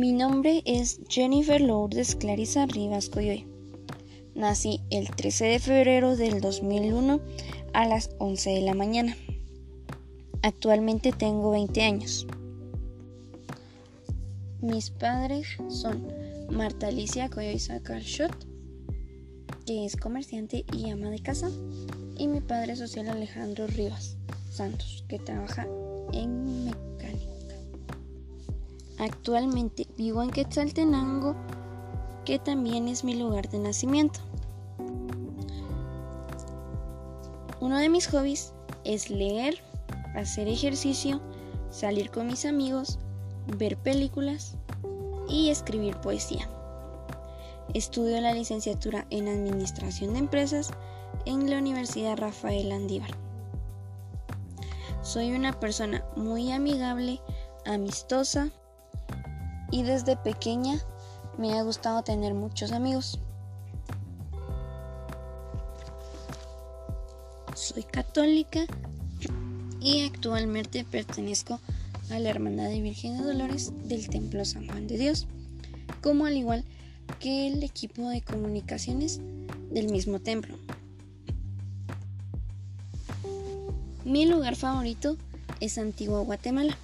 Mi nombre es Jennifer Lourdes Clarisa Rivas Coyoy. Nací el 13 de febrero del 2001 a las 11 de la mañana. Actualmente tengo 20 años. Mis padres son Marta Alicia Coyoy Sacarshot, que es comerciante y ama de casa, y mi padre social Alejandro Rivas Santos, que trabaja en mecánica. Actualmente vivo en Quetzaltenango, que también es mi lugar de nacimiento. Uno de mis hobbies es leer, hacer ejercicio, salir con mis amigos, ver películas y escribir poesía. Estudio la licenciatura en Administración de Empresas en la Universidad Rafael Andívar. Soy una persona muy amigable, amistosa y desde pequeña me ha gustado tener muchos amigos. Soy católica y actualmente pertenezco a la Hermandad de Virgen de Dolores del Templo San Juan de Dios, como al igual que el equipo de comunicaciones del mismo templo. Mi lugar favorito es Antigua Guatemala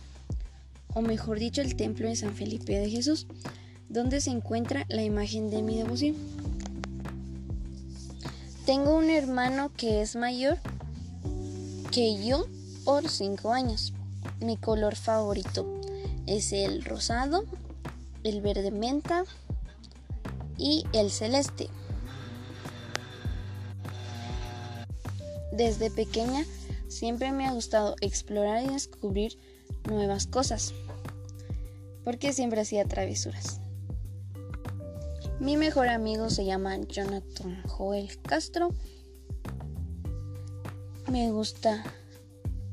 o mejor dicho el templo de San Felipe de Jesús, donde se encuentra la imagen de mi devoción. Tengo un hermano que es mayor que yo por 5 años. Mi color favorito es el rosado, el verde menta y el celeste. Desde pequeña siempre me ha gustado explorar y descubrir nuevas cosas porque siempre hacía travesuras. Mi mejor amigo se llama Jonathan Joel Castro. Me gusta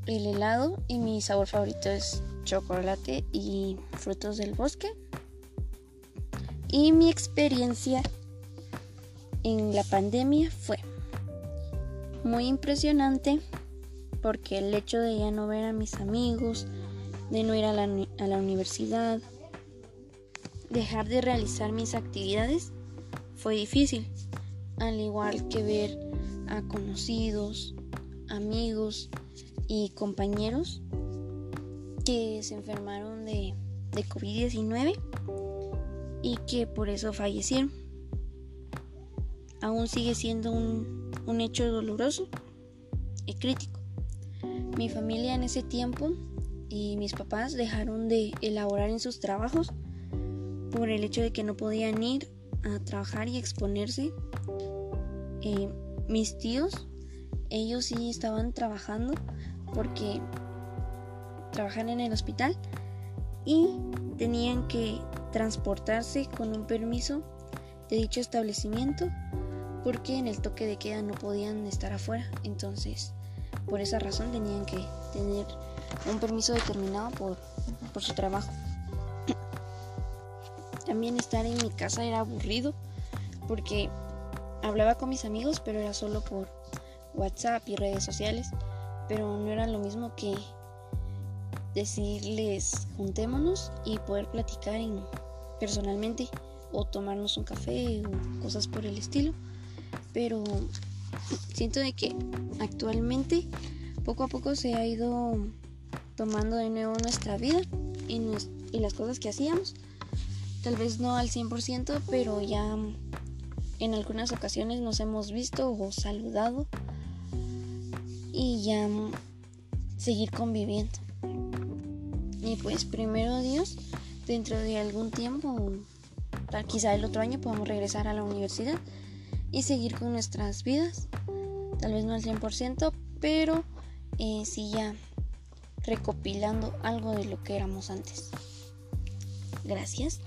el helado y mi sabor favorito es chocolate y frutos del bosque. Y mi experiencia en la pandemia fue muy impresionante porque el hecho de ya no ver a mis amigos, de no ir a la, a la universidad, dejar de realizar mis actividades fue difícil, al igual que ver a conocidos, amigos y compañeros que se enfermaron de, de COVID-19 y que por eso fallecieron. Aún sigue siendo un, un hecho doloroso y crítico. Mi familia en ese tiempo y mis papás dejaron de elaborar en sus trabajos por el hecho de que no podían ir a trabajar y exponerse. Eh, mis tíos, ellos sí estaban trabajando porque trabajan en el hospital y tenían que transportarse con un permiso de dicho establecimiento porque en el toque de queda no podían estar afuera. Entonces, por esa razón tenían que tener un permiso determinado por, por su trabajo. También estar en mi casa era aburrido porque hablaba con mis amigos, pero era solo por WhatsApp y redes sociales, pero no era lo mismo que decirles juntémonos y poder platicar personalmente o tomarnos un café o cosas por el estilo. Pero siento de que actualmente poco a poco se ha ido tomando de nuevo nuestra vida y, las cosas que hacíamos. Tal vez no al 100%, pero ya en algunas ocasiones nos hemos visto o saludado y ya seguir conviviendo. Y pues primero Dios, dentro de algún tiempo, quizá el otro año podamos regresar a la universidad y seguir con nuestras vidas. Tal vez no al 100%, pero eh, sí ya recopilando algo de lo que éramos antes. Gracias.